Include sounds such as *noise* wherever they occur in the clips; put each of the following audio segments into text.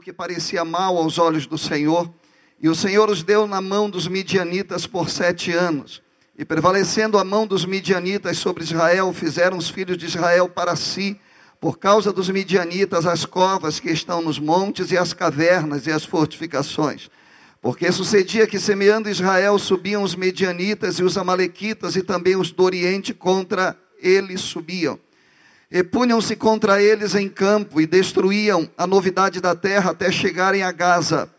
algo que parecia mal aos olhos do Senhor, e o Senhor os deu na mão dos midianitas por sete anos. E prevalecendo a mão dos midianitas sobre Israel, fizeram os filhos de Israel para si, por causa dos midianitas, as covas que estão nos montes e as cavernas e as fortificações. Porque sucedia que, semeando Israel, subiam os medianitas e os amalequitas e também os do Oriente contra eles subiam. E punham-se contra eles em campo e destruíam a novidade da terra até chegarem a Gaza.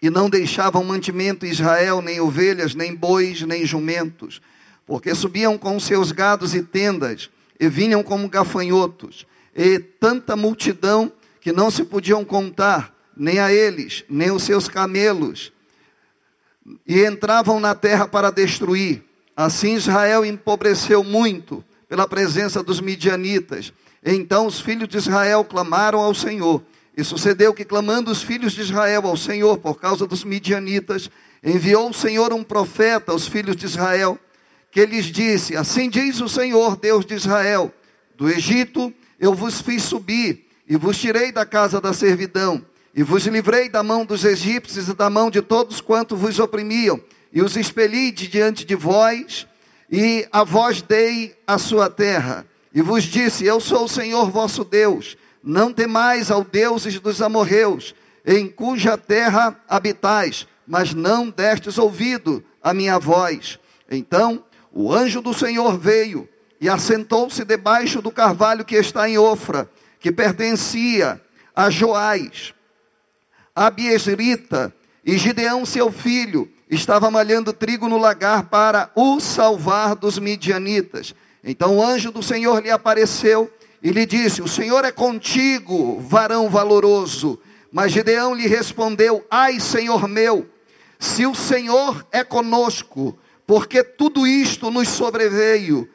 E não deixavam mantimento em Israel, nem ovelhas, nem bois, nem jumentos. Porque subiam com seus gados e tendas, e vinham como gafanhotos e tanta multidão que não se podiam contar, nem a eles, nem os seus camelos, e entravam na terra para destruir. Assim Israel empobreceu muito pela presença dos midianitas. Então os filhos de Israel clamaram ao Senhor. E sucedeu que, clamando os filhos de Israel ao Senhor por causa dos midianitas, enviou o Senhor um profeta aos filhos de Israel, que lhes disse: Assim diz o Senhor, Deus de Israel: Do Egito eu vos fiz subir e vos tirei da casa da servidão e vos livrei da mão dos egípcios e da mão de todos quanto vos oprimiam e os expeli de diante de vós e a vós dei a sua terra e vos disse eu sou o Senhor vosso Deus não temais ao deuses dos amorreus em cuja terra habitais mas não destes ouvido a minha voz então o anjo do Senhor veio e assentou-se debaixo do carvalho que está em Ofra, que pertencia a Joás. Abiesrita e Gideão, seu filho, estava malhando trigo no lagar para o salvar dos midianitas. Então o anjo do Senhor lhe apareceu e lhe disse: O Senhor é contigo, varão valoroso. Mas Gideão lhe respondeu: Ai, Senhor meu, se o Senhor é conosco, porque tudo isto nos sobreveio,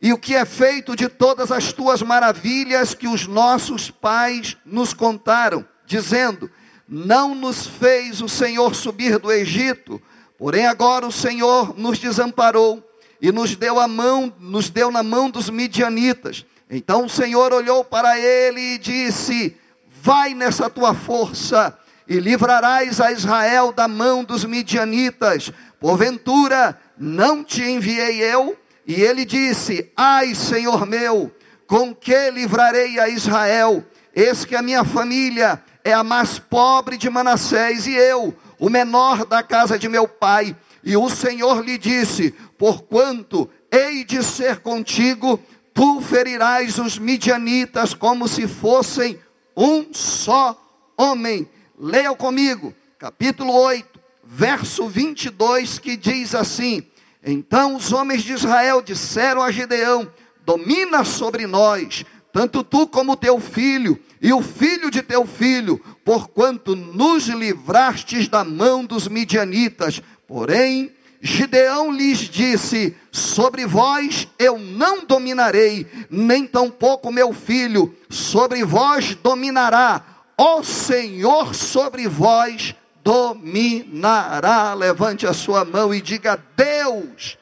e o que é feito de todas as tuas maravilhas que os nossos pais nos contaram, dizendo: Não nos fez o Senhor subir do Egito, porém agora o Senhor nos desamparou e nos deu a mão, nos deu na mão dos midianitas. Então o Senhor olhou para ele e disse: Vai nessa tua força e livrarás a Israel da mão dos midianitas. Porventura não te enviei eu? E ele disse: Ai, Senhor meu, com que livrarei a Israel? Eis que a minha família é a mais pobre de Manassés, e eu, o menor da casa de meu pai. E o Senhor lhe disse: Porquanto hei de ser contigo, tu ferirás os midianitas como se fossem um só homem. Leia comigo, capítulo 8, verso 22, que diz assim: então os homens de Israel disseram a Gideão: Domina sobre nós, tanto tu como teu filho, e o filho de teu filho, porquanto nos livrastes da mão dos midianitas. Porém, Gideão lhes disse: Sobre vós eu não dominarei, nem tampouco meu filho, sobre vós dominará. Ó Senhor, sobre vós dominará. Levante a sua mão e diga: Deus,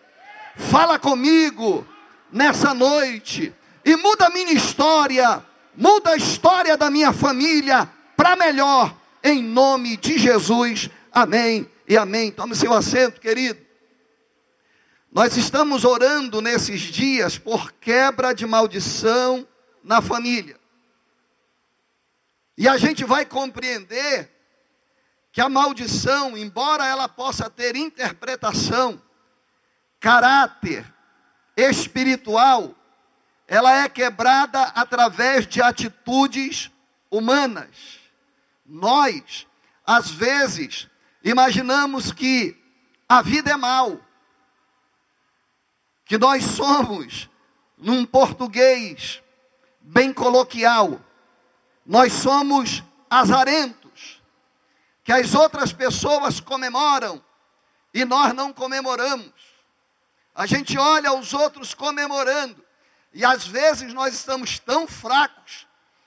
fala comigo nessa noite e muda a minha história, muda a história da minha família para melhor, em nome de Jesus. Amém e amém. Tome seu assento, querido. Nós estamos orando nesses dias por quebra de maldição na família. E a gente vai compreender que a maldição, embora ela possa ter interpretação, caráter espiritual, ela é quebrada através de atitudes humanas. Nós, às vezes, imaginamos que a vida é mal, que nós somos, num português bem coloquial, nós somos azarentos que as outras pessoas comemoram e nós não comemoramos. A gente olha os outros comemorando e às vezes nós estamos tão fracos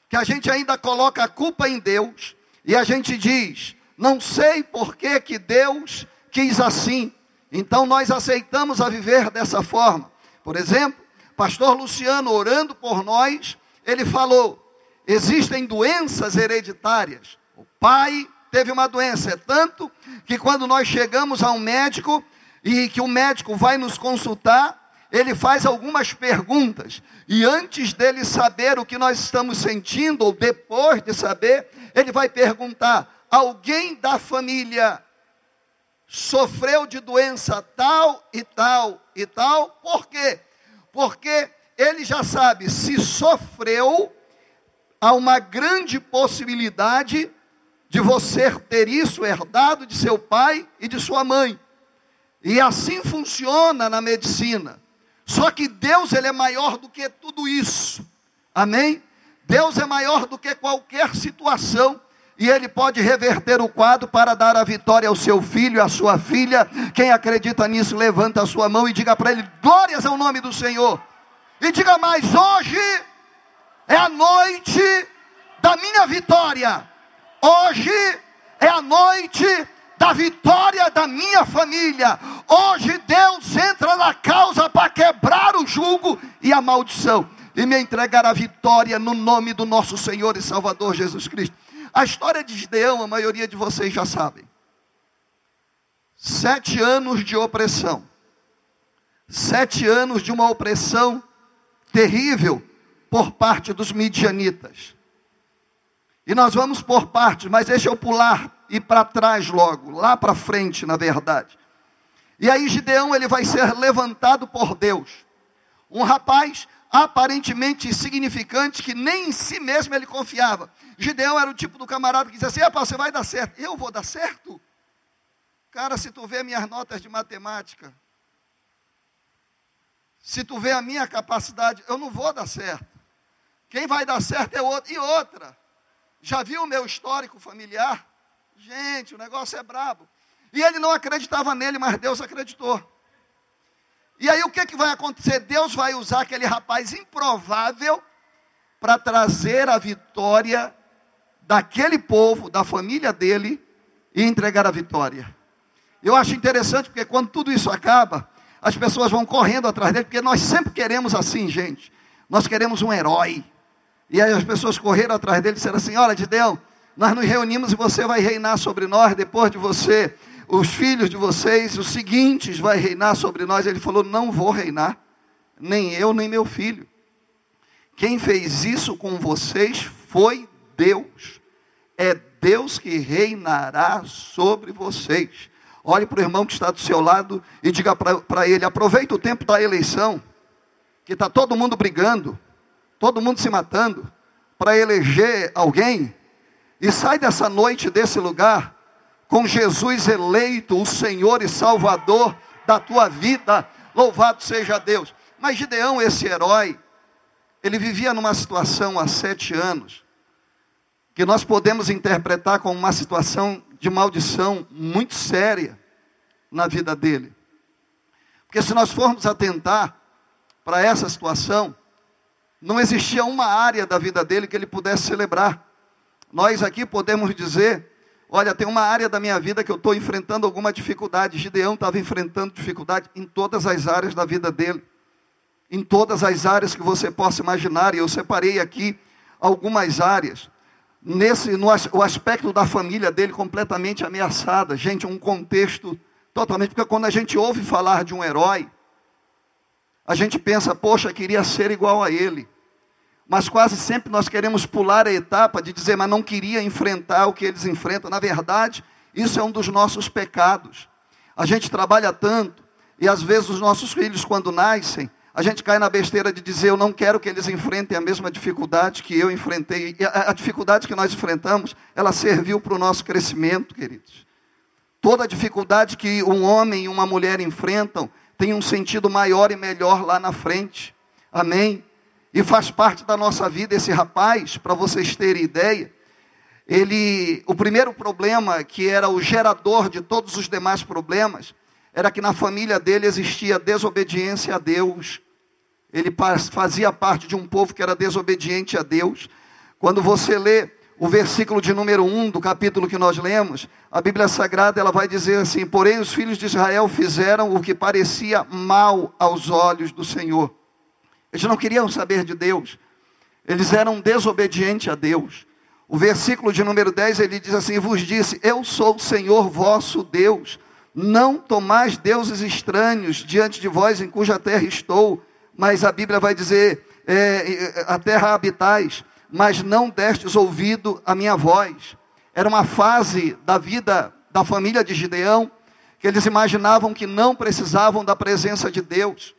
que a gente ainda coloca a culpa em Deus e a gente diz: não sei por que, que Deus quis assim. Então nós aceitamos a viver dessa forma. Por exemplo, pastor Luciano orando por nós, ele falou: existem doenças hereditárias pai teve uma doença. É tanto que quando nós chegamos a um médico e que o médico vai nos consultar, ele faz algumas perguntas. E antes dele saber o que nós estamos sentindo, ou depois de saber, ele vai perguntar: alguém da família sofreu de doença tal e tal e tal? Por quê? Porque ele já sabe se sofreu, há uma grande possibilidade de você ter isso herdado de seu pai e de sua mãe. E assim funciona na medicina. Só que Deus ele é maior do que tudo isso. Amém? Deus é maior do que qualquer situação e ele pode reverter o quadro para dar a vitória ao seu filho à sua filha. Quem acredita nisso, levanta a sua mão e diga para ele: glórias ao nome do Senhor. E diga mais: hoje é a noite da minha vitória. Hoje é a noite da vitória da minha família. Hoje Deus entra na causa para quebrar o jugo e a maldição e me entregar a vitória no nome do nosso Senhor e Salvador Jesus Cristo. A história de Gideão, a maioria de vocês já sabem. Sete anos de opressão. Sete anos de uma opressão terrível por parte dos midianitas. E nós vamos por partes, mas deixa eu pular e para trás logo, lá para frente, na verdade. E aí Gideão ele vai ser levantado por Deus. Um rapaz aparentemente insignificante que nem em si mesmo ele confiava. Gideão era o tipo do camarada que dizia assim: você vai dar certo. Eu vou dar certo? Cara, se tu vê minhas notas de matemática, se tu vê a minha capacidade, eu não vou dar certo. Quem vai dar certo é outro. E outra, já viu o meu histórico familiar? Gente, o negócio é brabo. E ele não acreditava nele, mas Deus acreditou. E aí o que, que vai acontecer? Deus vai usar aquele rapaz improvável para trazer a vitória daquele povo, da família dele, e entregar a vitória. Eu acho interessante porque quando tudo isso acaba, as pessoas vão correndo atrás dele, porque nós sempre queremos assim, gente. Nós queremos um herói. E aí as pessoas correram atrás dele e disseram assim: Olha, Gideão, nós nos reunimos e você vai reinar sobre nós depois de você os filhos de vocês, os seguintes, vai reinar sobre nós. Ele falou: Não vou reinar, nem eu, nem meu filho. Quem fez isso com vocês foi Deus. É Deus que reinará sobre vocês. Olhe para o irmão que está do seu lado e diga para ele: aproveita o tempo da eleição, que está todo mundo brigando, todo mundo se matando, para eleger alguém, e sai dessa noite, desse lugar, com Jesus eleito, o Senhor e Salvador da tua vida. Louvado seja Deus. Mas Gideão, esse herói, ele vivia numa situação há sete anos, que nós podemos interpretar como uma situação de maldição muito séria na vida dele. Porque se nós formos atentar para essa situação, não existia uma área da vida dele que ele pudesse celebrar. Nós aqui podemos dizer Olha, tem uma área da minha vida que eu estou enfrentando alguma dificuldade. Gideão estava enfrentando dificuldade em todas as áreas da vida dele. Em todas as áreas que você possa imaginar. E eu separei aqui algumas áreas. Nesse, no o aspecto da família dele completamente ameaçada. Gente, um contexto totalmente. Porque quando a gente ouve falar de um herói, a gente pensa, poxa, queria ser igual a ele. Mas quase sempre nós queremos pular a etapa de dizer, mas não queria enfrentar o que eles enfrentam. Na verdade, isso é um dos nossos pecados. A gente trabalha tanto, e às vezes os nossos filhos, quando nascem, a gente cai na besteira de dizer, eu não quero que eles enfrentem a mesma dificuldade que eu enfrentei. E a, a dificuldade que nós enfrentamos, ela serviu para o nosso crescimento, queridos. Toda dificuldade que um homem e uma mulher enfrentam tem um sentido maior e melhor lá na frente. Amém? E faz parte da nossa vida esse rapaz, para vocês terem ideia. Ele, o primeiro problema, que era o gerador de todos os demais problemas, era que na família dele existia desobediência a Deus. Ele fazia parte de um povo que era desobediente a Deus. Quando você lê o versículo de número 1 do capítulo que nós lemos, a Bíblia Sagrada ela vai dizer assim: Porém, os filhos de Israel fizeram o que parecia mal aos olhos do Senhor. Eles não queriam saber de Deus. Eles eram desobedientes a Deus. O versículo de número 10 ele diz assim: Vos disse, Eu sou o Senhor vosso Deus, não tomais deuses estranhos diante de vós em cuja terra estou. Mas a Bíblia vai dizer: é, A terra habitais, mas não destes ouvido a minha voz. Era uma fase da vida da família de Gideão, que eles imaginavam que não precisavam da presença de Deus.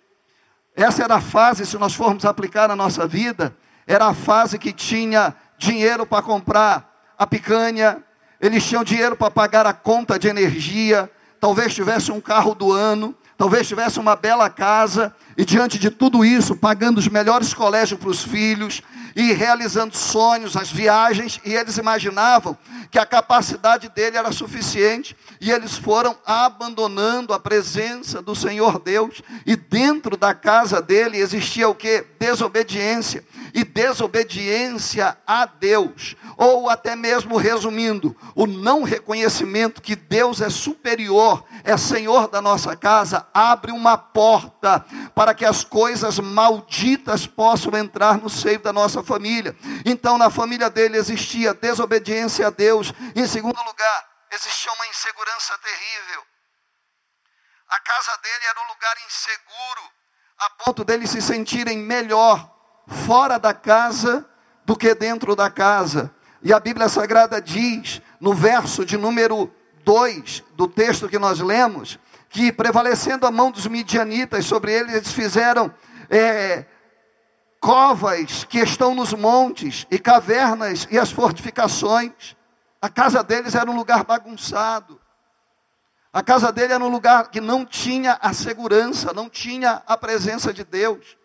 Essa era a fase, se nós formos aplicar na nossa vida, era a fase que tinha dinheiro para comprar a picanha, eles tinham dinheiro para pagar a conta de energia, talvez tivesse um carro do ano, talvez tivesse uma bela casa, e diante de tudo isso, pagando os melhores colégios para os filhos, e realizando sonhos, as viagens, e eles imaginavam que a capacidade dele era suficiente, e eles foram abandonando a presença do Senhor Deus, e dentro da casa dele existia o que? Desobediência, e desobediência a Deus, ou até mesmo resumindo, o não reconhecimento que Deus é superior, é Senhor da nossa casa, abre uma porta para que as coisas malditas possam entrar no seio da nossa família. Então, na família dele existia desobediência a Deus, em segundo lugar, existia uma insegurança terrível. A casa dele era um lugar inseguro, a ponto deles se sentirem melhor fora da casa do que dentro da casa. E a Bíblia Sagrada diz, no verso de número 2 do texto que nós lemos, que prevalecendo a mão dos midianitas sobre eles, eles fizeram é, covas que estão nos montes, e cavernas e as fortificações. A casa deles era um lugar bagunçado. A casa dele era um lugar que não tinha a segurança, não tinha a presença de Deus.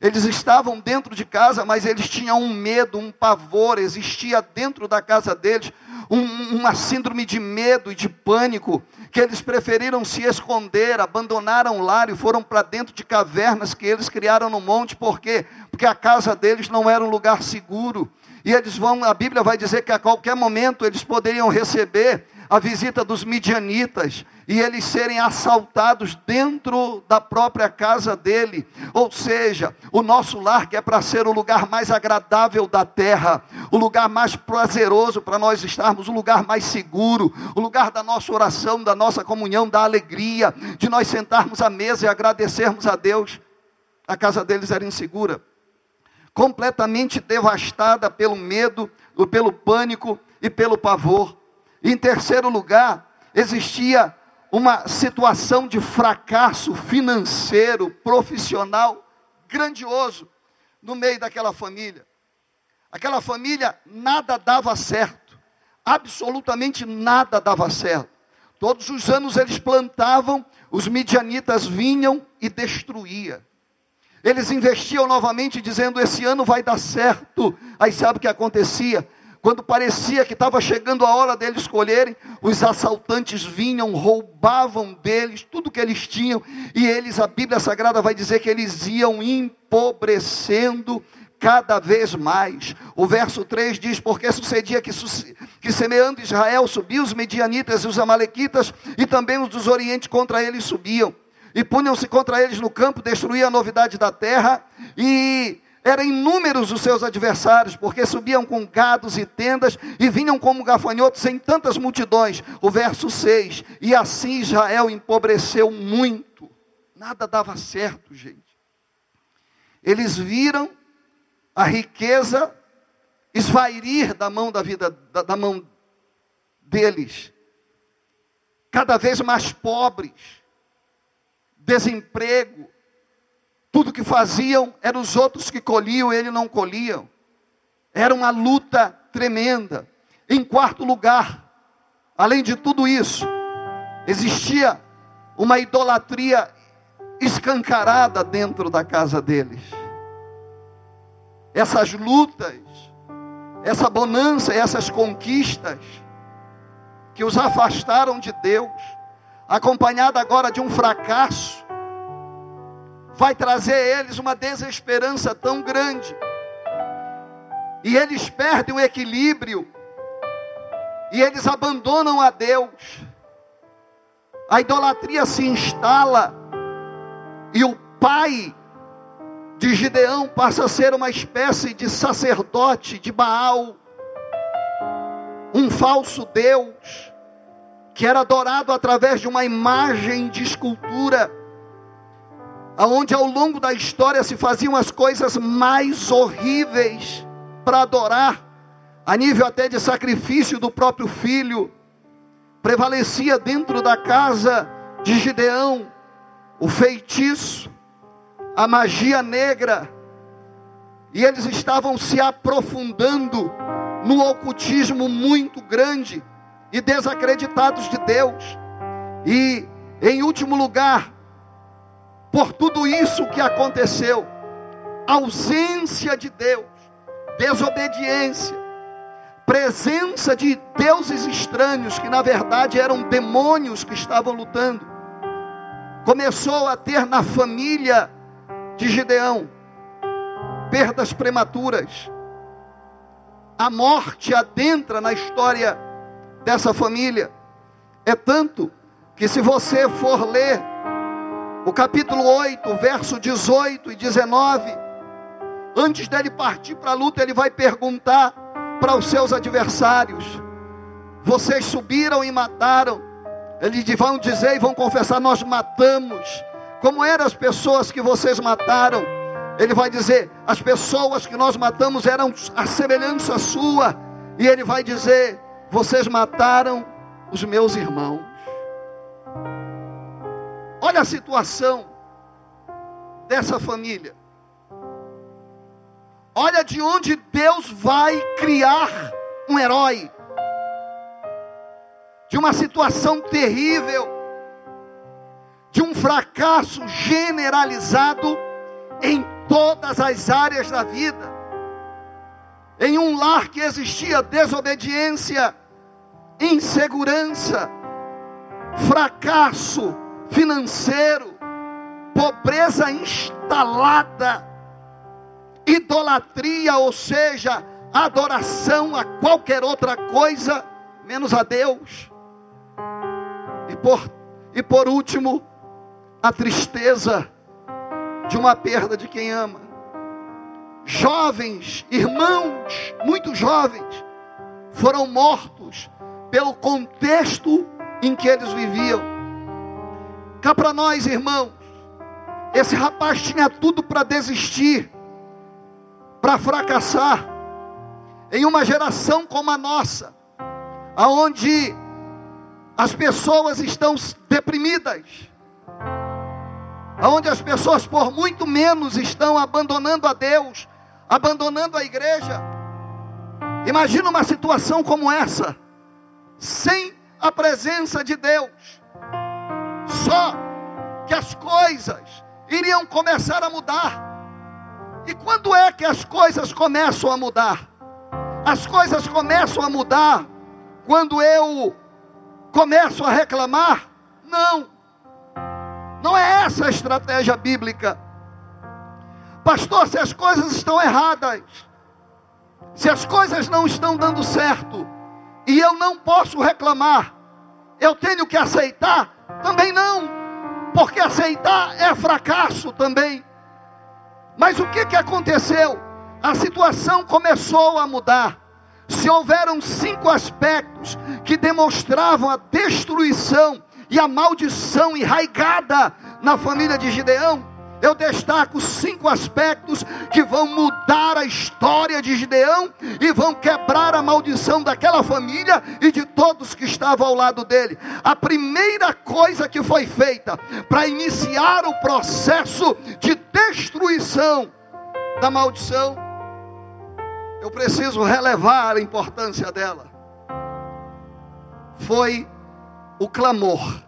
Eles estavam dentro de casa, mas eles tinham um medo, um pavor, existia dentro da casa deles um, uma síndrome de medo e de pânico, que eles preferiram se esconder, abandonaram o lar e foram para dentro de cavernas que eles criaram no monte, por quê? Porque a casa deles não era um lugar seguro. E eles vão, a Bíblia vai dizer que a qualquer momento eles poderiam receber a visita dos midianitas e eles serem assaltados dentro da própria casa dele. Ou seja, o nosso lar que é para ser o lugar mais agradável da terra, o lugar mais prazeroso para nós estarmos, o lugar mais seguro, o lugar da nossa oração, da nossa comunhão, da alegria, de nós sentarmos à mesa e agradecermos a Deus. A casa deles era insegura, completamente devastada pelo medo, pelo pânico e pelo pavor. Em terceiro lugar, existia uma situação de fracasso financeiro, profissional grandioso no meio daquela família. Aquela família nada dava certo, absolutamente nada dava certo. Todos os anos eles plantavam, os midianitas vinham e destruíam. Eles investiam novamente, dizendo: Esse ano vai dar certo. Aí sabe o que acontecia? Quando parecia que estava chegando a hora deles escolherem, os assaltantes vinham, roubavam deles tudo que eles tinham, e eles, a Bíblia Sagrada vai dizer que eles iam empobrecendo cada vez mais. O verso 3 diz: Porque sucedia que, que semeando Israel subiam os medianitas e os amalequitas, e também os dos orientes contra eles subiam, e punham-se contra eles no campo, destruíam a novidade da terra, e eram inúmeros os seus adversários, porque subiam com gados e tendas e vinham como gafanhotos em tantas multidões. O verso 6: E assim Israel empobreceu muito. Nada dava certo, gente. Eles viram a riqueza esvairir da mão da vida, da, da mão deles. Cada vez mais pobres, desemprego, tudo que faziam eram os outros que colhiam, ele não colhiam. Era uma luta tremenda. Em quarto lugar, além de tudo isso, existia uma idolatria escancarada dentro da casa deles. Essas lutas, essa bonança, essas conquistas que os afastaram de Deus, acompanhada agora de um fracasso, vai trazer a eles uma desesperança tão grande. E eles perdem o equilíbrio. E eles abandonam a Deus. A idolatria se instala. E o pai de Gideão passa a ser uma espécie de sacerdote de Baal. um falso Deus, que era adorado através de uma imagem de escultura, aonde ao longo da história se faziam as coisas mais horríveis para adorar, a nível até de sacrifício do próprio filho, prevalecia dentro da casa de Gideão o feitiço, a magia negra, e eles estavam se aprofundando no ocultismo muito grande e desacreditados de Deus. E, em último lugar, por tudo isso que aconteceu, ausência de Deus, desobediência, presença de deuses estranhos, que na verdade eram demônios que estavam lutando, começou a ter na família de Gideão perdas prematuras. A morte adentra na história dessa família. É tanto que se você for ler o capítulo 8, verso 18 e 19, antes dele partir para a luta, ele vai perguntar para os seus adversários: Vocês subiram e mataram? Eles vão dizer e vão confessar: Nós matamos. Como eram as pessoas que vocês mataram? Ele vai dizer: as pessoas que nós matamos eram a semelhança sua. E ele vai dizer: vocês mataram os meus irmãos. Olha a situação dessa família. Olha de onde Deus vai criar um herói. De uma situação terrível, de um fracasso generalizado em todas as áreas da vida. Em um lar que existia desobediência, insegurança, fracasso financeiro, pobreza instalada, idolatria, ou seja, adoração a qualquer outra coisa menos a Deus. E por, e por último, a tristeza de uma perda de quem ama. Jovens, irmãos, muito jovens, foram mortos pelo contexto em que eles viviam. Cá para nós, irmãos, esse rapaz tinha tudo para desistir, para fracassar, em uma geração como a nossa, aonde as pessoas estão deprimidas, onde as pessoas por muito menos estão abandonando a Deus, abandonando a igreja. Imagina uma situação como essa, sem a presença de Deus, só que as coisas iriam começar a mudar. E quando é que as coisas começam a mudar? As coisas começam a mudar quando eu começo a reclamar? Não. Não é essa a estratégia bíblica. Pastor, se as coisas estão erradas, se as coisas não estão dando certo, e eu não posso reclamar, eu tenho que aceitar? Também não, porque aceitar é fracasso também. Mas o que, que aconteceu? A situação começou a mudar. Se houveram cinco aspectos que demonstravam a destruição e a maldição enraigada na família de Gideão, eu destaco cinco aspectos que vão mudar a história de Gideão e vão quebrar a maldição daquela família e de todos que estavam ao lado dele. A primeira coisa que foi feita para iniciar o processo de destruição da maldição, eu preciso relevar a importância dela, foi o clamor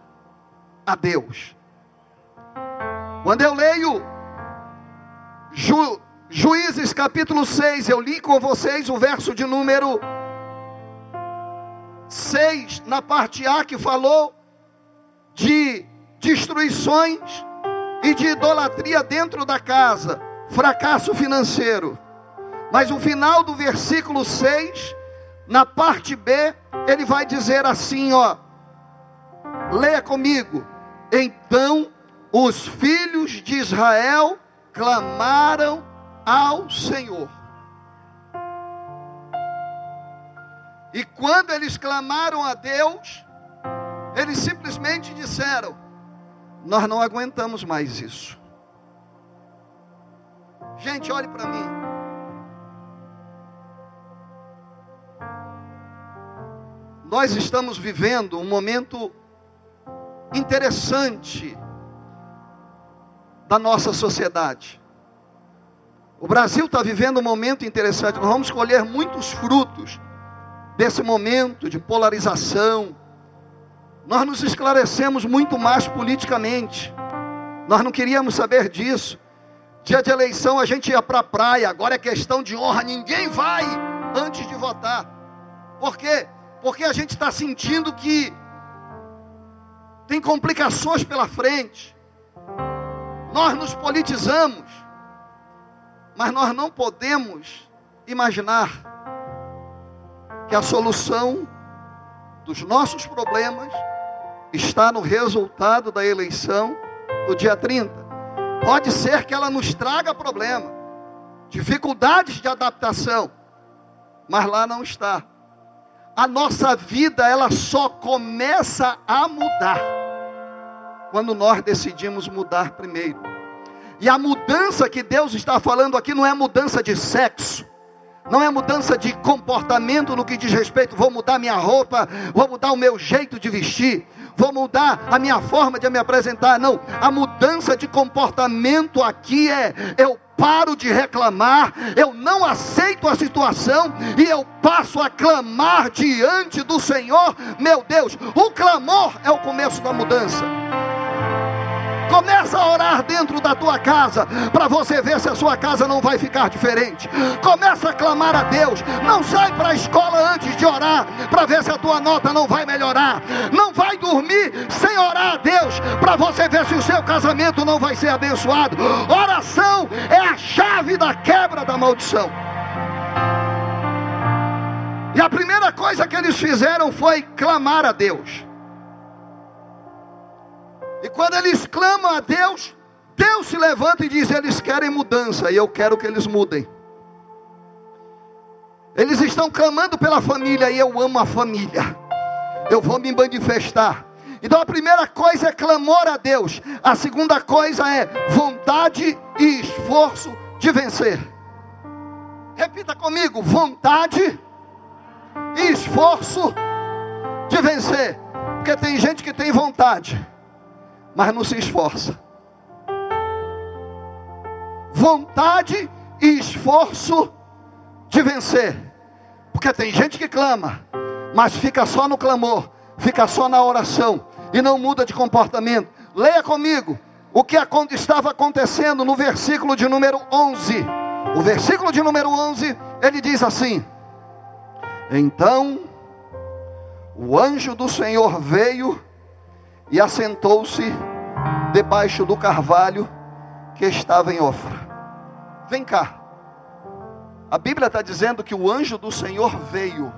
a Deus. Quando eu leio Ju, Juízes capítulo 6, eu li com vocês o verso de número 6, na parte A, que falou de destruições e de idolatria dentro da casa, fracasso financeiro. Mas o final do versículo 6, na parte B, ele vai dizer assim, ó: Leia comigo. Então os filhos de Israel clamaram ao Senhor. E quando eles clamaram a Deus, eles simplesmente disseram: Nós não aguentamos mais isso. Gente, olhe para mim. Nós estamos vivendo um momento interessante da nossa sociedade. O Brasil está vivendo um momento interessante. Nós vamos colher muitos frutos desse momento de polarização. Nós nos esclarecemos muito mais politicamente. Nós não queríamos saber disso. Dia de eleição a gente ia para a praia, agora é questão de honra, ninguém vai antes de votar. Por quê? Porque a gente está sentindo que tem complicações pela frente. Nós nos politizamos, mas nós não podemos imaginar que a solução dos nossos problemas está no resultado da eleição do dia 30. Pode ser que ela nos traga problema, dificuldades de adaptação, mas lá não está. A nossa vida ela só começa a mudar quando nós decidimos mudar primeiro. E a mudança que Deus está falando aqui não é mudança de sexo, não é mudança de comportamento no que diz respeito, vou mudar minha roupa, vou mudar o meu jeito de vestir, vou mudar a minha forma de me apresentar. Não, a mudança de comportamento aqui é eu paro de reclamar, eu não aceito a situação e eu passo a clamar diante do Senhor, meu Deus. O clamor é o começo da mudança. Começa a orar dentro da tua casa, para você ver se a sua casa não vai ficar diferente. Começa a clamar a Deus. Não sai para a escola antes de orar, para ver se a tua nota não vai melhorar. Não vai dormir sem orar a Deus, para você ver se o seu casamento não vai ser abençoado. Oração é a chave da quebra da maldição. E a primeira coisa que eles fizeram foi clamar a Deus. E quando eles clamam a Deus, Deus se levanta e diz: eles querem mudança, e eu quero que eles mudem. Eles estão clamando pela família, e eu amo a família. Eu vou me manifestar. Então a primeira coisa é clamor a Deus. A segunda coisa é vontade e esforço de vencer. Repita comigo: vontade e esforço de vencer. Porque tem gente que tem vontade mas não se esforça. Vontade e esforço de vencer. Porque tem gente que clama, mas fica só no clamor, fica só na oração e não muda de comportamento. Leia comigo o que estava acontecendo no versículo de número 11. O versículo de número 11, ele diz assim: Então o anjo do Senhor veio e assentou-se debaixo do carvalho que estava em Ofra. Vem cá. A Bíblia está dizendo que o anjo do Senhor veio.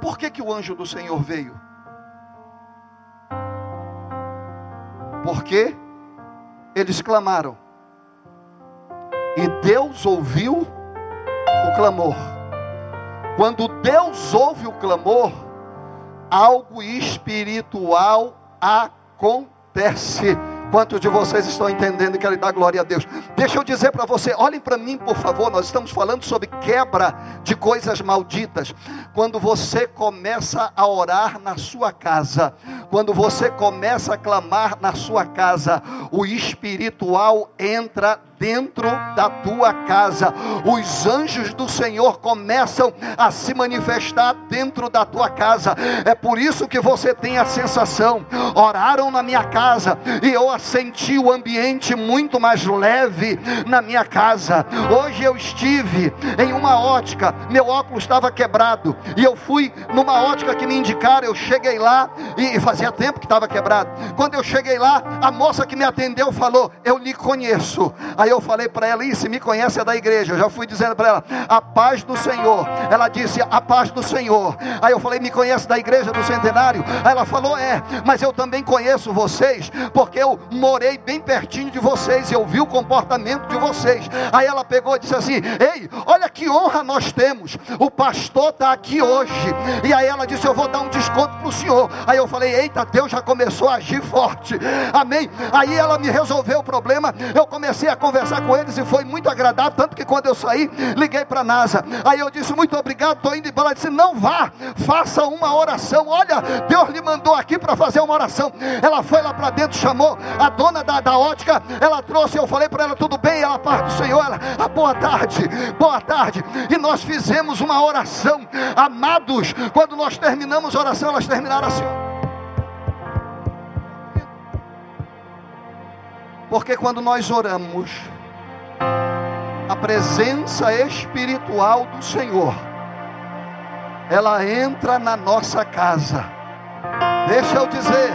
Por que, que o anjo do Senhor veio? Porque eles clamaram. E Deus ouviu o clamor. Quando Deus ouve o clamor, algo espiritual acontece. Quantos de vocês estão entendendo e querem dar glória a Deus? Deixa eu dizer para você, olhem para mim, por favor. Nós estamos falando sobre quebra de coisas malditas. Quando você começa a orar na sua casa, quando você começa a clamar na sua casa, o espiritual entra dentro da tua casa. Os anjos do Senhor começam a se manifestar dentro da tua casa. É por isso que você tem a sensação. Oraram na minha casa e eu senti o ambiente muito mais leve na minha casa. Hoje eu estive em uma ótica, meu óculos estava quebrado e eu fui numa ótica que me indicaram. Eu cheguei lá e fazia tempo que estava quebrado. Quando eu cheguei lá, a moça que me atendeu falou: Eu lhe conheço. Aí Aí eu falei para ela, isso, me conhece é da igreja. Eu já fui dizendo para ela, a paz do Senhor. Ela disse, a paz do Senhor. Aí eu falei, me conhece da igreja do centenário? Aí ela falou, é, mas eu também conheço vocês, porque eu morei bem pertinho de vocês e eu vi o comportamento de vocês. Aí ela pegou e disse assim: Ei, olha que honra nós temos. O pastor está aqui hoje. E aí ela disse: Eu vou dar um desconto para o senhor. Aí eu falei: Eita, Deus já começou a agir forte. Amém. Aí ela me resolveu o problema. Eu comecei a conversar com eles e foi muito agradável. Tanto que quando eu saí, liguei para a NASA. Aí eu disse: Muito obrigado, estou indo embora. Ela disse: Não vá, faça uma oração. Olha, Deus lhe mandou aqui para fazer uma oração. Ela foi lá para dentro, chamou a dona da, da ótica. Ela trouxe, eu falei para ela: Tudo bem? Ela, parte do Senhor. Ela, ah, boa tarde, boa tarde. E nós fizemos uma oração. Amados, quando nós terminamos a oração, elas terminaram assim. Porque quando nós oramos, a presença espiritual do Senhor, ela entra na nossa casa. Deixa eu dizer,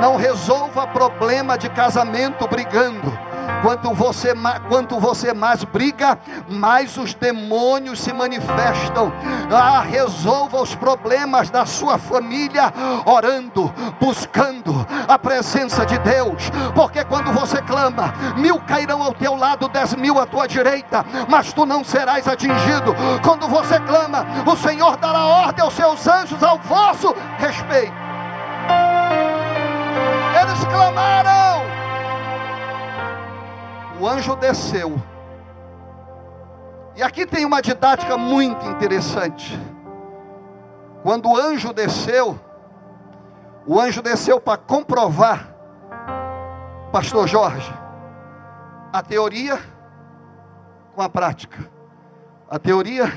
não resolva problema de casamento brigando Quanto você, quanto você mais briga, mais os demônios se manifestam. Ah, resolva os problemas da sua família orando, buscando a presença de Deus. Porque quando você clama, mil cairão ao teu lado, dez mil à tua direita, mas tu não serás atingido. Quando você clama, o Senhor dará ordem aos seus anjos ao vosso respeito. Eles clamaram o anjo desceu. E aqui tem uma didática muito interessante. Quando o anjo desceu, o anjo desceu para comprovar, Pastor Jorge, a teoria com a prática. A teoria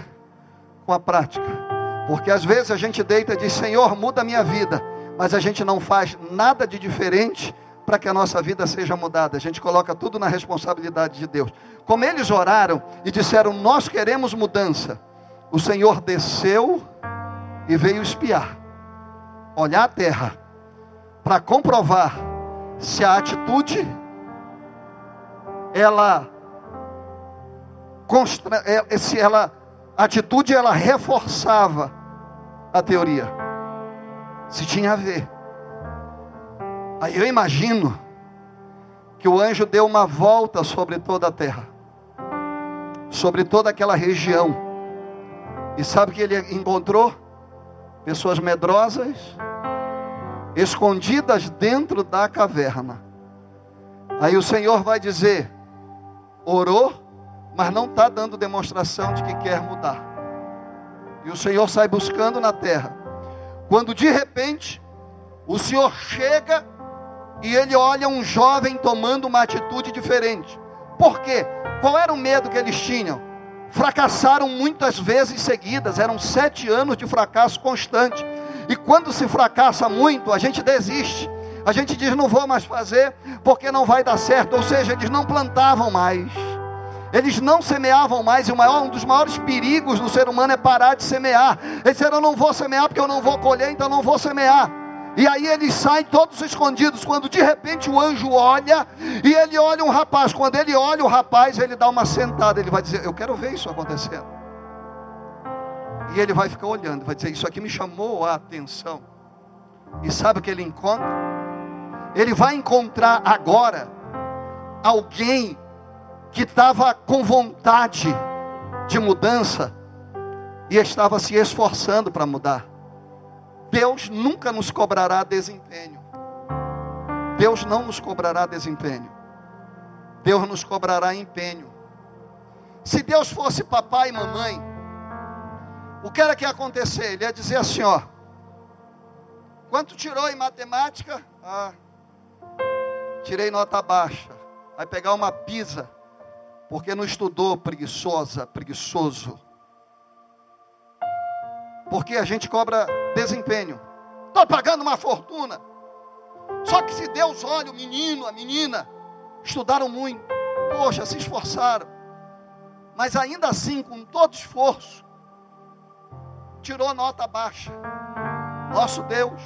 com a prática. Porque às vezes a gente deita e diz: Senhor, muda a minha vida. Mas a gente não faz nada de diferente para que a nossa vida seja mudada. A gente coloca tudo na responsabilidade de Deus. Como eles oraram e disseram: Nós queremos mudança. O Senhor desceu e veio espiar, olhar a terra, para comprovar se a atitude ela é, se ela a atitude ela reforçava a teoria. Se tinha a ver. Aí eu imagino que o anjo deu uma volta sobre toda a terra, sobre toda aquela região. E sabe o que ele encontrou? Pessoas medrosas, escondidas dentro da caverna. Aí o Senhor vai dizer: orou, mas não está dando demonstração de que quer mudar. E o Senhor sai buscando na terra. Quando de repente o Senhor chega e ele olha um jovem tomando uma atitude diferente. Por quê? Qual era o medo que eles tinham? Fracassaram muitas vezes seguidas, eram sete anos de fracasso constante. E quando se fracassa muito, a gente desiste. A gente diz, não vou mais fazer, porque não vai dar certo. Ou seja, eles não plantavam mais. Eles não semeavam mais, e maior, um dos maiores perigos do ser humano é parar de semear. Eles disseram, eu não vou semear porque eu não vou colher, então não vou semear. E aí eles saem todos escondidos. Quando de repente o anjo olha, e ele olha um rapaz. Quando ele olha o rapaz, ele dá uma sentada. Ele vai dizer: Eu quero ver isso acontecendo. E ele vai ficar olhando, vai dizer: Isso aqui me chamou a atenção. E sabe o que ele encontra? Ele vai encontrar agora alguém que estava com vontade de mudança e estava se esforçando para mudar. Deus nunca nos cobrará desempenho. Deus não nos cobrará desempenho. Deus nos cobrará empenho. Se Deus fosse papai e mamãe, o que era que ia acontecer? Ele ia dizer assim, ó. Quanto tirou em matemática? Ah, tirei nota baixa. Vai pegar uma pisa, porque não estudou, preguiçosa, preguiçoso. Porque a gente cobra desempenho. Estou pagando uma fortuna. Só que se Deus olha o menino, a menina, estudaram muito, poxa, se esforçaram, mas ainda assim, com todo esforço, tirou nota baixa. Nosso Deus,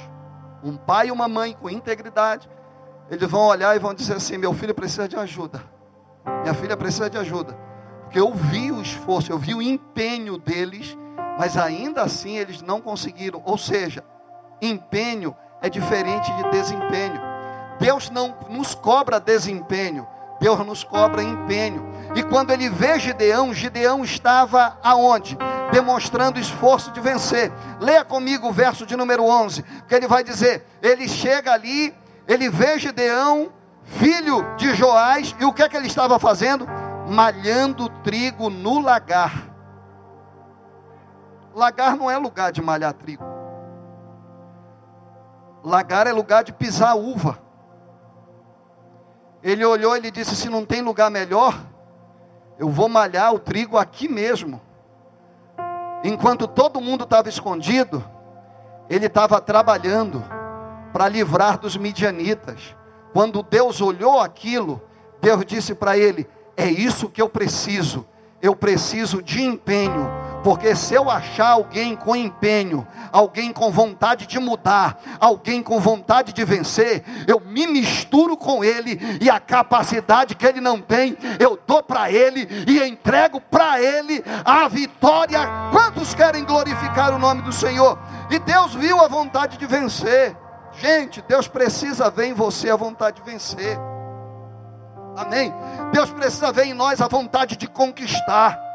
um pai e uma mãe com integridade, eles vão olhar e vão dizer assim: meu filho precisa de ajuda. Minha filha precisa de ajuda. Porque eu vi o esforço, eu vi o empenho deles, mas ainda assim eles não conseguiram. Ou seja, empenho é diferente de desempenho. Deus não nos cobra desempenho, Deus nos cobra empenho. E quando ele vê Gideão, Gideão estava aonde? Demonstrando esforço de vencer. Leia comigo o verso de número 11, que ele vai dizer: ele chega ali, ele vê Gideão, filho de Joás, e o que é que ele estava fazendo? Malhando trigo no lagar. Lagar não é lugar de malhar trigo. Lagar é lugar de pisar uva. Ele olhou e disse: Se não tem lugar melhor, eu vou malhar o trigo aqui mesmo. Enquanto todo mundo estava escondido, ele estava trabalhando para livrar dos midianitas. Quando Deus olhou aquilo, Deus disse para ele: É isso que eu preciso. Eu preciso de empenho porque se eu achar alguém com empenho, alguém com vontade de mudar, alguém com vontade de vencer, eu me misturo com ele e a capacidade que ele não tem, eu dou para ele e entrego para ele a vitória. Quantos querem glorificar o nome do Senhor? E Deus viu a vontade de vencer. Gente, Deus precisa ver em você a vontade de vencer. Amém? Deus precisa ver em nós a vontade de conquistar.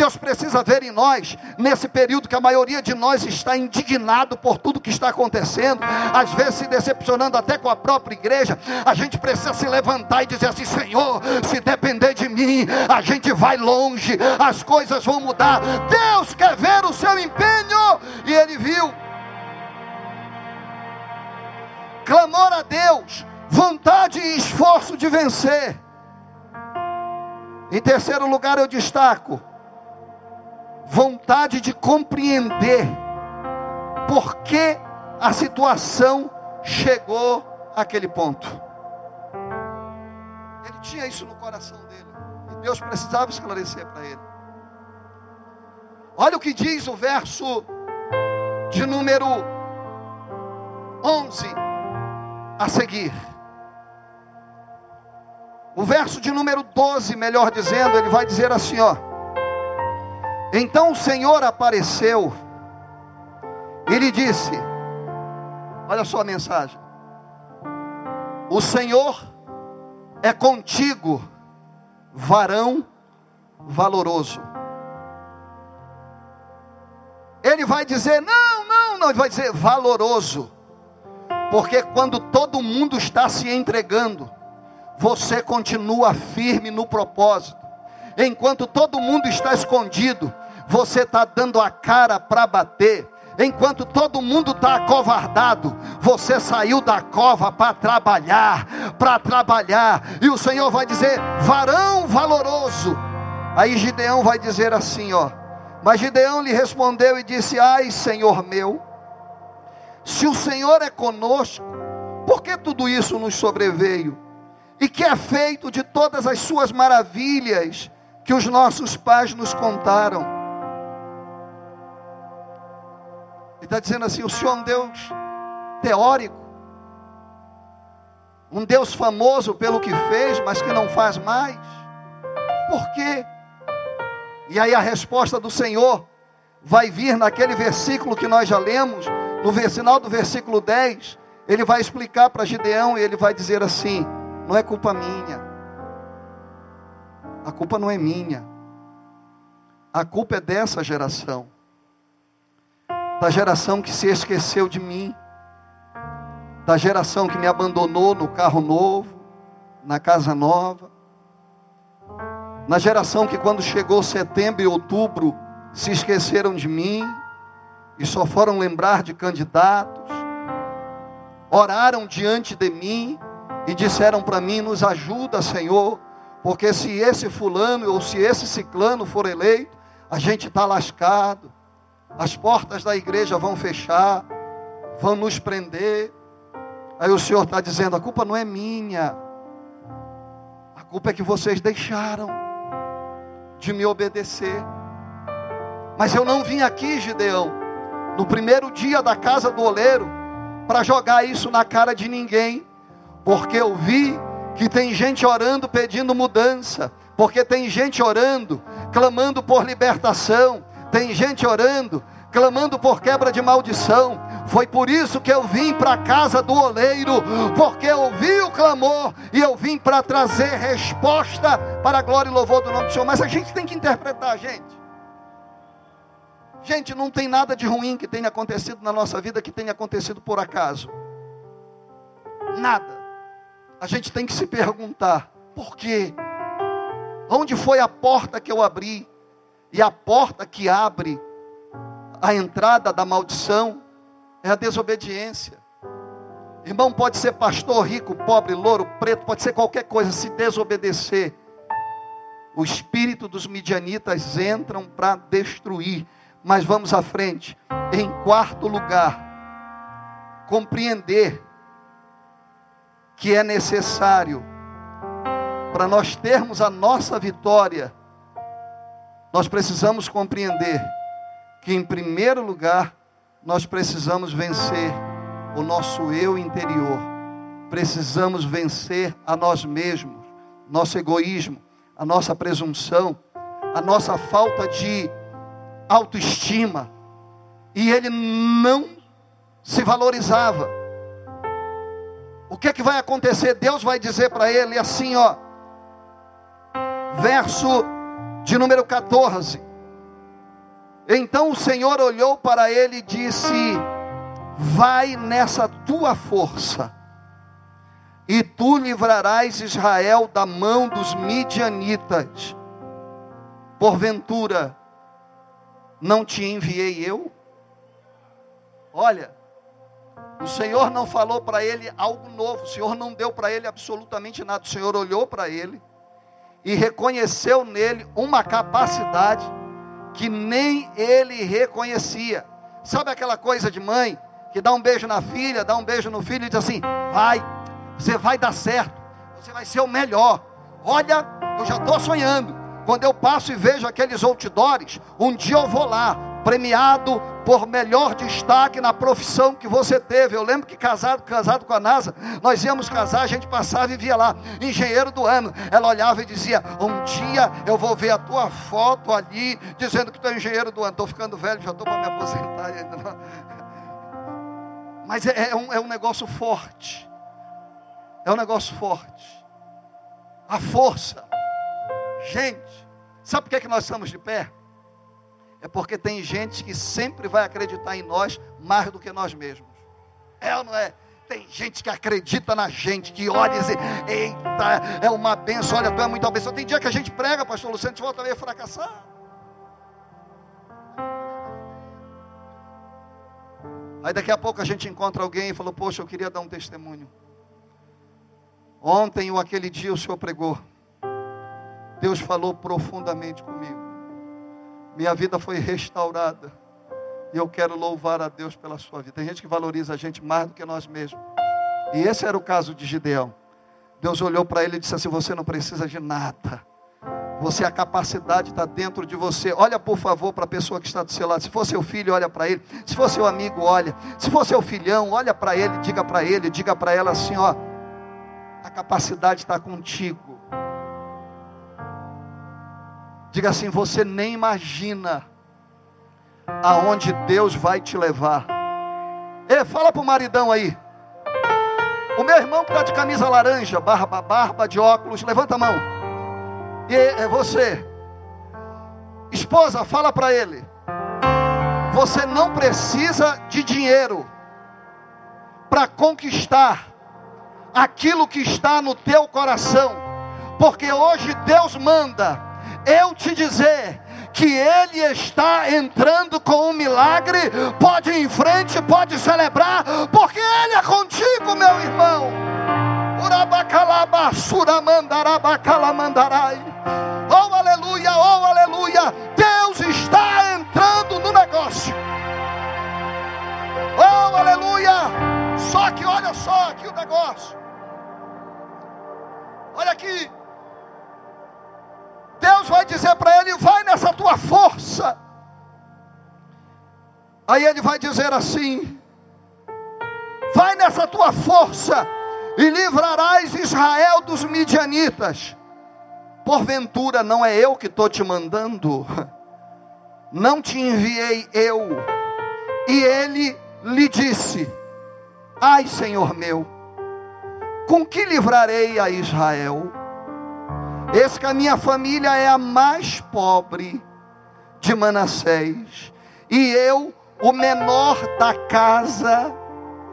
Deus precisa ver em nós, nesse período que a maioria de nós está indignado por tudo que está acontecendo, às vezes se decepcionando até com a própria igreja, a gente precisa se levantar e dizer assim: Senhor, se depender de mim, a gente vai longe, as coisas vão mudar. Deus quer ver o seu empenho, e ele viu. Clamor a Deus, vontade e esforço de vencer. Em terceiro lugar, eu destaco vontade de compreender por que a situação chegou àquele ponto. Ele tinha isso no coração dele. E Deus precisava esclarecer para ele. Olha o que diz o verso de número 11 a seguir. O verso de número 12, melhor dizendo, ele vai dizer assim, ó: então o Senhor apareceu e lhe disse: Olha só a mensagem. O Senhor é contigo, varão valoroso. Ele vai dizer: Não, não, não. Ele vai dizer valoroso. Porque quando todo mundo está se entregando, você continua firme no propósito. Enquanto todo mundo está escondido, você está dando a cara para bater. Enquanto todo mundo está acovardado, você saiu da cova para trabalhar, para trabalhar, e o Senhor vai dizer: varão valoroso. Aí Gideão vai dizer assim: ó, mas Gideão lhe respondeu e disse: Ai, Senhor meu, se o Senhor é conosco, por que tudo isso nos sobreveio? E que é feito de todas as suas maravilhas que os nossos pais nos contaram? Ele está dizendo assim: o Senhor é um Deus teórico, um Deus famoso pelo que fez, mas que não faz mais. Por quê? E aí a resposta do Senhor vai vir naquele versículo que nós já lemos, no final do versículo 10. Ele vai explicar para Gideão e ele vai dizer assim: não é culpa minha, a culpa não é minha, a culpa é dessa geração. Da geração que se esqueceu de mim, da geração que me abandonou no carro novo, na casa nova, na geração que quando chegou setembro e outubro se esqueceram de mim e só foram lembrar de candidatos, oraram diante de mim e disseram para mim: nos ajuda, Senhor, porque se esse fulano ou se esse ciclano for eleito, a gente está lascado as portas da igreja vão fechar, vão nos prender. Aí o Senhor está dizendo: a culpa não é minha, a culpa é que vocês deixaram de me obedecer. Mas eu não vim aqui, Gideão, no primeiro dia da casa do oleiro, para jogar isso na cara de ninguém, porque eu vi que tem gente orando pedindo mudança, Porque tem gente orando, clamando por libertação, tem gente orando, clamando por quebra de maldição. Foi por isso que eu vim para a casa do oleiro, porque eu ouvi o clamor e eu vim para trazer resposta para a glória e louvor do nome do Senhor. Mas a gente tem que interpretar, gente. Gente, não tem nada de ruim que tenha acontecido na nossa vida que tenha acontecido por acaso. Nada. A gente tem que se perguntar: por quê? Onde foi a porta que eu abri? E a porta que abre a entrada da maldição é a desobediência. Irmão, pode ser pastor rico, pobre, louro, preto, pode ser qualquer coisa, se desobedecer. O espírito dos midianitas entram para destruir. Mas vamos à frente. Em quarto lugar, compreender que é necessário para nós termos a nossa vitória, nós precisamos compreender que, em primeiro lugar, nós precisamos vencer o nosso eu interior, precisamos vencer a nós mesmos, nosso egoísmo, a nossa presunção, a nossa falta de autoestima, e ele não se valorizava. O que é que vai acontecer? Deus vai dizer para ele assim, ó, verso de número 14. Então o Senhor olhou para ele e disse: Vai nessa tua força, e tu livrarás Israel da mão dos midianitas. Porventura, não te enviei eu? Olha, o Senhor não falou para ele algo novo, o Senhor não deu para ele absolutamente nada, o Senhor olhou para ele e reconheceu nele uma capacidade que nem ele reconhecia. Sabe aquela coisa de mãe que dá um beijo na filha, dá um beijo no filho e diz assim: vai, você vai dar certo, você vai ser o melhor. Olha, eu já estou sonhando. Quando eu passo e vejo aqueles outdoors, um dia eu vou lá, premiado por melhor destaque na profissão que você teve. Eu lembro que casado, casado com a NASA, nós íamos casar, a gente passava e via lá, engenheiro do ano. Ela olhava e dizia: Um dia eu vou ver a tua foto ali, dizendo que tu é engenheiro do ano. Estou ficando velho, já estou para me aposentar. Mas é, é, um, é um negócio forte. É um negócio forte. A força. Gente, sabe por que, é que nós estamos de pé? É porque tem gente que sempre vai acreditar em nós mais do que nós mesmos. É ou não é? Tem gente que acredita na gente, que olha e diz, eita, é uma benção, olha, tu é muito abençoado. Tem dia que a gente prega, pastor Luciano, gente volta meio fracassar. Aí daqui a pouco a gente encontra alguém e falou, poxa, eu queria dar um testemunho. Ontem ou aquele dia o senhor pregou. Deus falou profundamente comigo. Minha vida foi restaurada. E eu quero louvar a Deus pela sua vida. Tem gente que valoriza a gente mais do que nós mesmos. E esse era o caso de Gideão. Deus olhou para ele e disse assim: Você não precisa de nada. Você, a capacidade está dentro de você. Olha, por favor, para a pessoa que está do seu lado. Se for seu filho, olha para ele. Se for seu amigo, olha. Se for seu filhão, olha para ele, diga para ele, diga para ela assim: Ó, a capacidade está contigo. Diga assim: você nem imagina aonde Deus vai te levar. E fala para o maridão aí. O meu irmão que está de camisa laranja, barba, barba de óculos, levanta a mão. E é você. Esposa, fala para ele. Você não precisa de dinheiro para conquistar aquilo que está no teu coração, porque hoje Deus manda eu te dizer que Ele está entrando com um milagre, pode ir em frente, pode celebrar, Aí ele vai dizer assim: vai nessa tua força e livrarás Israel dos midianitas. porventura não é eu que estou te mandando? *laughs* Não te enviei eu. E ele lhe disse: Ai, Senhor meu, com que livrarei a Israel? Eis que a minha família é a mais pobre de Manassés, e eu, o menor da casa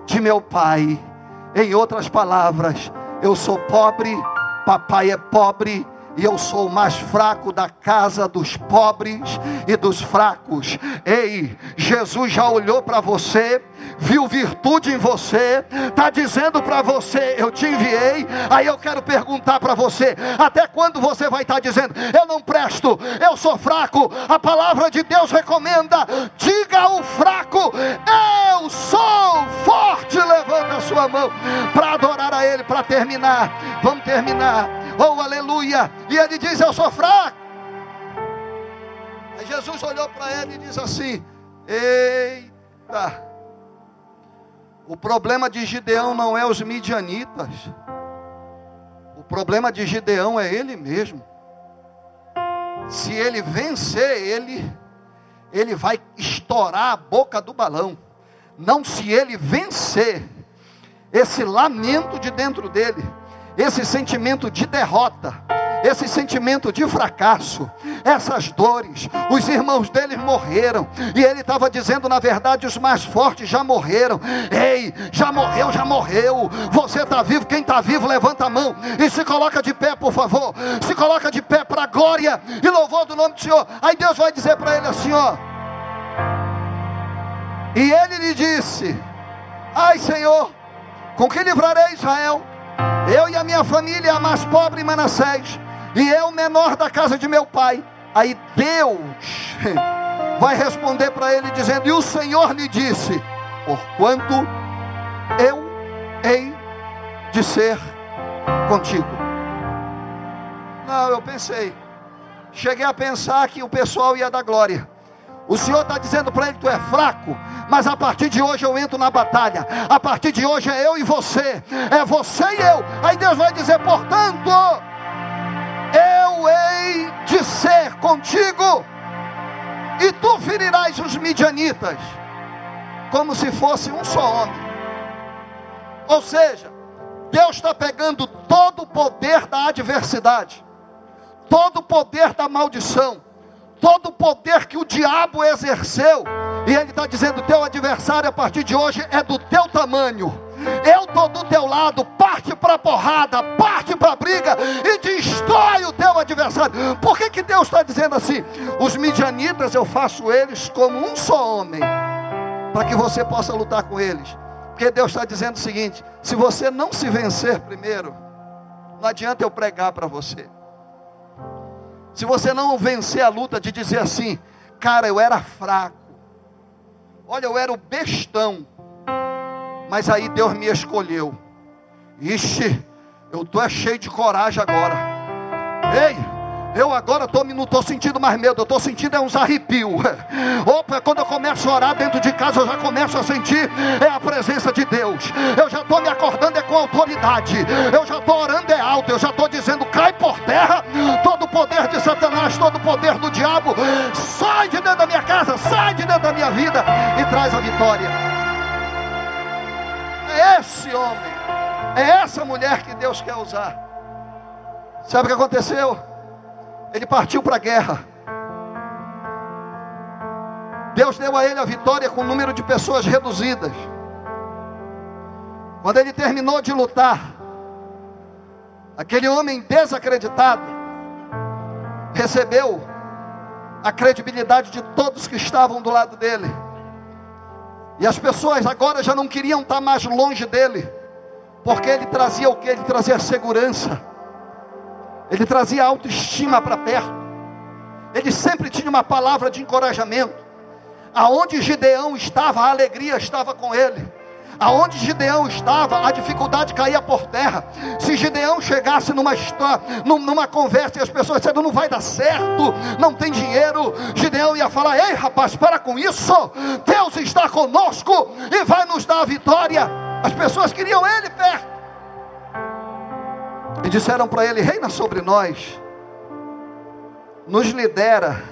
de meu pai. Em outras palavras, eu sou pobre, papai é pobre, e eu sou o mais fraco da casa dos pobres e dos fracos. Ei, Jesus já olhou para você, viu virtude em você, está dizendo para você: Eu te enviei. Aí eu quero perguntar para você: Até quando você vai estar tá dizendo, Eu não presto, eu sou fraco? A palavra de Deus recomenda: Diga ao fraco, Eu sou forte. Levanta a sua mão para adorar a Ele, para terminar. Vamos terminar. Oh, aleluia. E ele diz: Eu sou fraco. Aí Jesus olhou para ele e diz assim: Eita. O problema de Gideão não é os midianitas. O problema de Gideão é ele mesmo. Se ele vencer ele, ele vai estourar a boca do balão. Não se ele vencer esse lamento de dentro dele, esse sentimento de derrota, esse sentimento de fracasso, essas dores. Os irmãos dele morreram, e ele estava dizendo, na verdade, os mais fortes já morreram. Ei, já morreu, já morreu. Você está vivo, quem está vivo, levanta a mão e se coloca de pé, por favor. Se coloca de pé para a glória e louvor do nome do Senhor. Aí Deus vai dizer para ele assim: ó. E ele lhe disse: Ai, Senhor, com que livrarei Israel? Eu e a minha família, a mais pobre em Manassés e eu menor da casa de meu pai. Aí Deus *laughs* vai responder para ele dizendo: E o Senhor lhe disse: Porquanto eu hei de ser contigo. Não, eu pensei. Cheguei a pensar que o pessoal ia dar glória. O Senhor está dizendo para ele: Tu é fraco, mas a partir de hoje eu entro na batalha. A partir de hoje é eu e você, é você e eu. Aí Deus vai dizer: Portanto, de ser contigo, e tu ferirás os midianitas, como se fosse um só homem. Ou seja, Deus está pegando todo o poder da adversidade, todo o poder da maldição, todo o poder que o diabo exerceu, e ele está dizendo: teu adversário a partir de hoje é do teu tamanho eu estou do teu lado, parte para a porrada, parte para a briga e destrói o teu adversário. Por que, que Deus está dizendo assim? Os midianitas eu faço eles como um só homem, para que você possa lutar com eles. Porque Deus está dizendo o seguinte: se você não se vencer primeiro, não adianta eu pregar para você. Se você não vencer a luta de dizer assim, cara, eu era fraco, olha, eu era o bestão, mas aí Deus me escolheu. Ixi, eu estou cheio de coragem agora. Ei, eu agora tô, não estou sentindo mais medo, eu estou sentindo é uns arrepios. *laughs* Opa, quando eu começo a orar dentro de casa, eu já começo a sentir é a presença de Deus. Eu já estou me acordando é com autoridade. Eu já estou orando é alto, eu já estou dizendo, cai por terra todo o poder de Satanás, todo o poder do diabo. Sai de dentro da minha casa, sai de dentro da minha vida e traz a vitória é homem, é essa mulher que Deus quer usar. Sabe o que aconteceu? Ele partiu para a guerra. Deus deu a ele a vitória com o número de pessoas reduzidas. Quando ele terminou de lutar, aquele homem desacreditado recebeu a credibilidade de todos que estavam do lado dele. E as pessoas agora já não queriam estar mais longe dele, porque ele trazia o que? Ele trazia segurança, ele trazia autoestima para perto, ele sempre tinha uma palavra de encorajamento. Aonde Gideão estava, a alegria estava com ele. Aonde Gideão estava, a dificuldade caía por terra. Se Gideão chegasse numa, numa conversa e as pessoas disseram, não vai dar certo, não tem dinheiro, Gideão ia falar, ei rapaz, para com isso, Deus está conosco e vai nos dar a vitória. As pessoas queriam ele perto. E disseram para ele, reina sobre nós. nos lidera.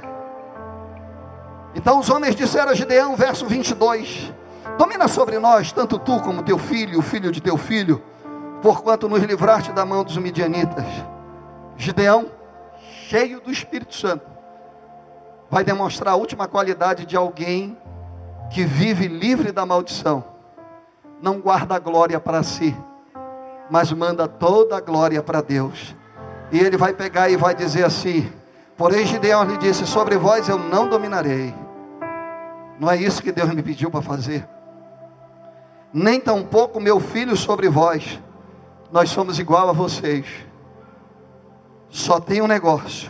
Então os homens disseram a Gideão, verso 22: Domina sobre nós, tanto tu como teu filho, o filho de teu filho, porquanto nos livraste da mão dos midianitas. Gideão, cheio do Espírito Santo, vai demonstrar a última qualidade de alguém que vive livre da maldição, não guarda a glória para si, mas manda toda a glória para Deus. E ele vai pegar e vai dizer assim: Porém, Gideão lhe disse: Sobre vós eu não dominarei. Não é isso que Deus me pediu para fazer. Nem tampouco meu filho sobre vós. Nós somos igual a vocês. Só tem um negócio.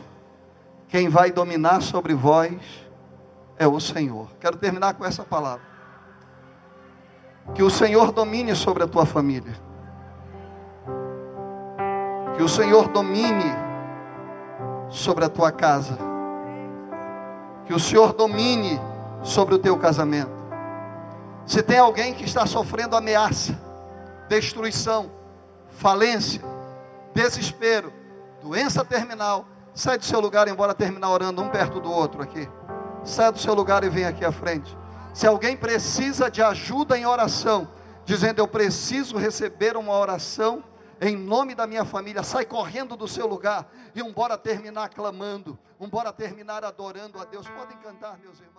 Quem vai dominar sobre vós é o Senhor. Quero terminar com essa palavra. Que o Senhor domine sobre a tua família. Que o Senhor domine sobre a tua casa. Que o Senhor domine sobre o teu casamento. Se tem alguém que está sofrendo ameaça, destruição, falência, desespero, doença terminal, sai do seu lugar, embora terminar orando um perto do outro aqui. Sai do seu lugar e vem aqui à frente. Se alguém precisa de ajuda em oração, dizendo eu preciso receber uma oração em nome da minha família, sai correndo do seu lugar e embora terminar clamando, embora terminar adorando a Deus. Podem cantar, meus irmãos.